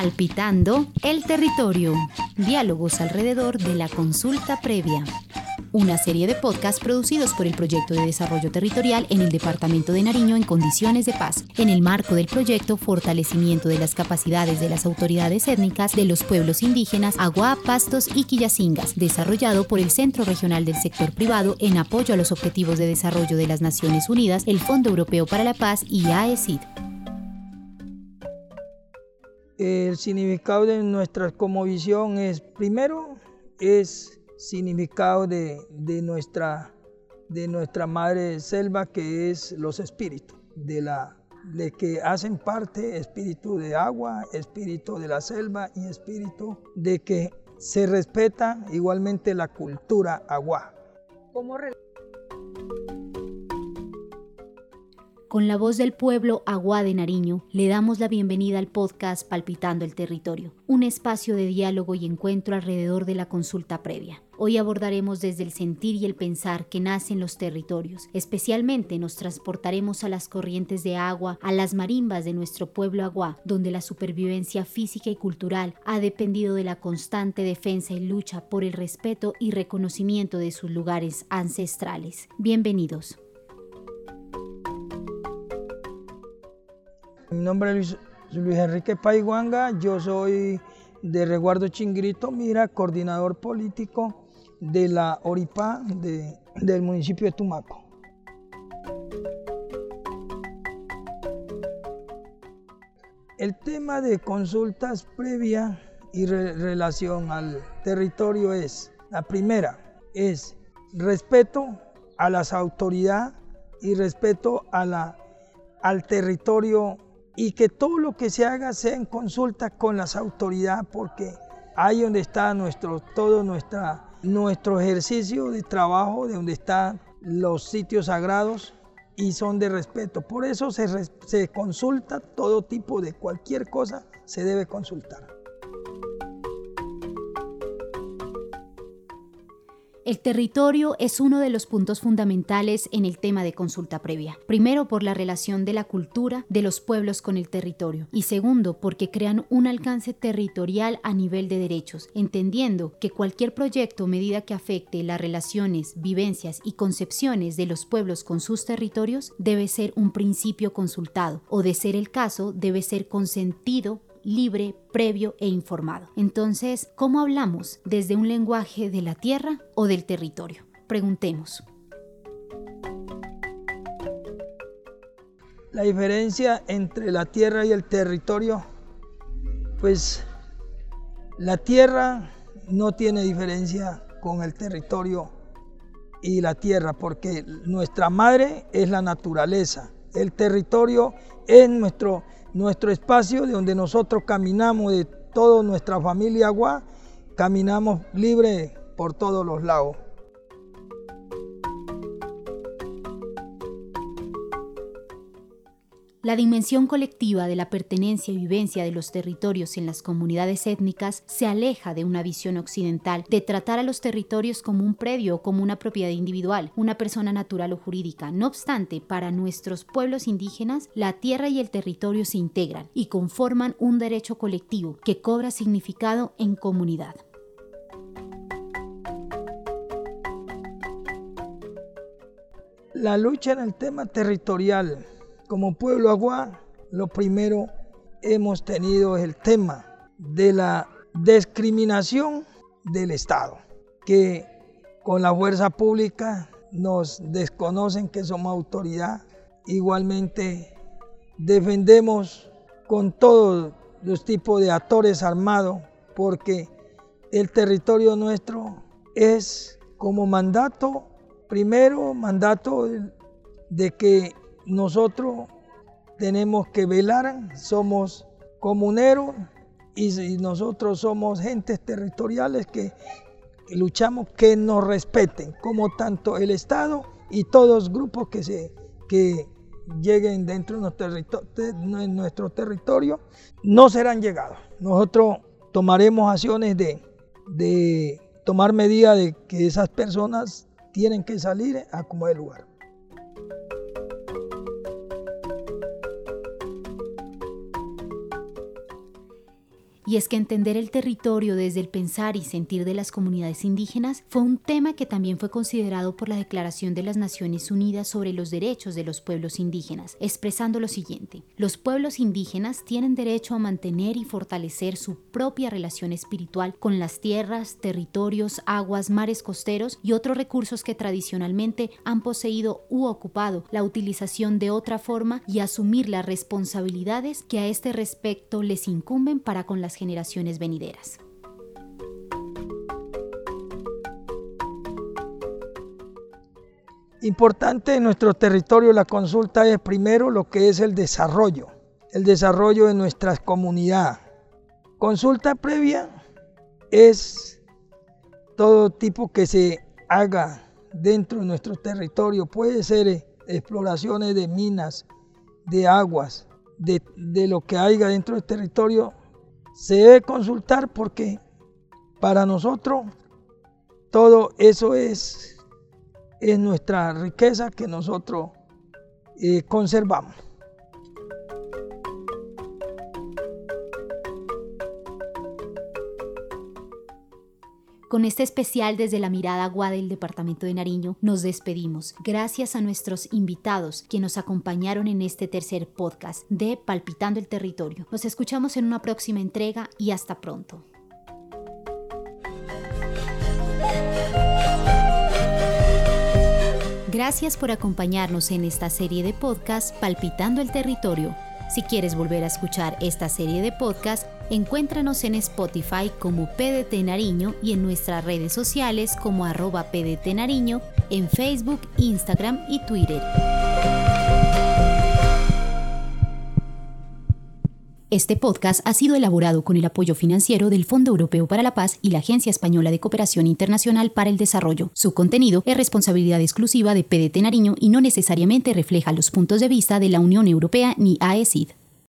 Palpitando el territorio. Diálogos alrededor de la consulta previa. Una serie de podcasts producidos por el Proyecto de Desarrollo Territorial en el Departamento de Nariño en condiciones de paz, en el marco del proyecto Fortalecimiento de las capacidades de las autoridades étnicas de los pueblos indígenas Agua, Pastos y Quillacingas, desarrollado por el Centro Regional del Sector Privado en apoyo a los Objetivos de Desarrollo de las Naciones Unidas, el Fondo Europeo para la Paz y AECID. El significado de nuestra visión es, primero, es significado de, nuestra, de nuestra madre selva, que es los espíritus, de, la, de que hacen parte espíritu de agua, espíritu de la selva y espíritu de que se respeta igualmente la cultura agua. Con la voz del pueblo Agua de Nariño, le damos la bienvenida al podcast Palpitando el Territorio, un espacio de diálogo y encuentro alrededor de la consulta previa. Hoy abordaremos desde el sentir y el pensar que nacen los territorios. Especialmente nos transportaremos a las corrientes de agua, a las marimbas de nuestro pueblo Agua, donde la supervivencia física y cultural ha dependido de la constante defensa y lucha por el respeto y reconocimiento de sus lugares ancestrales. Bienvenidos. Mi nombre es Luis, Enrique Paiguanga, yo soy de Reguardo Chingrito, mira, coordinador político de la ORIPA del municipio de Tumaco. El tema de consultas previa y relación al territorio es, la primera, es respeto a las autoridades y respeto a la, al territorio y que todo lo que se haga sea en consulta con las autoridades porque ahí donde está nuestro, todo nuestro ejercicio de trabajo, de donde están los sitios sagrados y son de respeto. Por eso se, se consulta todo tipo de cualquier cosa, se debe consultar. El territorio es uno de los puntos fundamentales en el tema de consulta previa. Primero, por la relación de la cultura de los pueblos con el territorio. Y segundo, porque crean un alcance territorial a nivel de derechos, entendiendo que cualquier proyecto o medida que afecte las relaciones, vivencias y concepciones de los pueblos con sus territorios debe ser un principio consultado o, de ser el caso, debe ser consentido libre, previo e informado. Entonces, ¿cómo hablamos? ¿Desde un lenguaje de la tierra o del territorio? Preguntemos. La diferencia entre la tierra y el territorio, pues la tierra no tiene diferencia con el territorio y la tierra, porque nuestra madre es la naturaleza, el territorio es nuestro nuestro espacio de donde nosotros caminamos de toda nuestra familia agua, caminamos libre por todos los lados. La dimensión colectiva de la pertenencia y vivencia de los territorios en las comunidades étnicas se aleja de una visión occidental de tratar a los territorios como un predio o como una propiedad individual, una persona natural o jurídica. No obstante, para nuestros pueblos indígenas, la tierra y el territorio se integran y conforman un derecho colectivo que cobra significado en comunidad. La lucha en el tema territorial como pueblo agua, lo primero hemos tenido el tema de la discriminación del Estado, que con la fuerza pública nos desconocen que somos autoridad. Igualmente defendemos con todos los tipos de actores armados porque el territorio nuestro es como mandato, primero mandato de que nosotros tenemos que velar, somos comuneros y nosotros somos gentes territoriales que luchamos que nos respeten, como tanto el Estado y todos los grupos que, se, que lleguen dentro de nuestro, territorio, no serán llegados. Nosotros tomaremos acciones de, de tomar medidas de que esas personas tienen que salir a como el lugar. Y es que entender el territorio desde el pensar y sentir de las comunidades indígenas fue un tema que también fue considerado por la Declaración de las Naciones Unidas sobre los Derechos de los Pueblos Indígenas, expresando lo siguiente, los pueblos indígenas tienen derecho a mantener y fortalecer su propia relación espiritual con las tierras, territorios, aguas, mares costeros y otros recursos que tradicionalmente han poseído u ocupado la utilización de otra forma y asumir las responsabilidades que a este respecto les incumben para con las generaciones venideras. Importante en nuestro territorio la consulta es primero lo que es el desarrollo, el desarrollo de nuestra comunidad. Consulta previa es todo tipo que se haga dentro de nuestro territorio. Puede ser eh, exploraciones de minas, de aguas, de, de lo que haya dentro del territorio. Se debe consultar porque para nosotros todo eso es es nuestra riqueza que nosotros eh, conservamos. Con este especial desde la mirada agua del Departamento de Nariño nos despedimos. Gracias a nuestros invitados que nos acompañaron en este tercer podcast de Palpitando el Territorio. Nos escuchamos en una próxima entrega y hasta pronto. Gracias por acompañarnos en esta serie de podcast Palpitando el Territorio. Si quieres volver a escuchar esta serie de podcast, encuéntranos en Spotify como PDT Nariño y en nuestras redes sociales como arroba PDT Nariño, en Facebook, Instagram y Twitter. Este podcast ha sido elaborado con el apoyo financiero del Fondo Europeo para la Paz y la Agencia Española de Cooperación Internacional para el Desarrollo. Su contenido es responsabilidad exclusiva de PDT Nariño y no necesariamente refleja los puntos de vista de la Unión Europea ni AECID.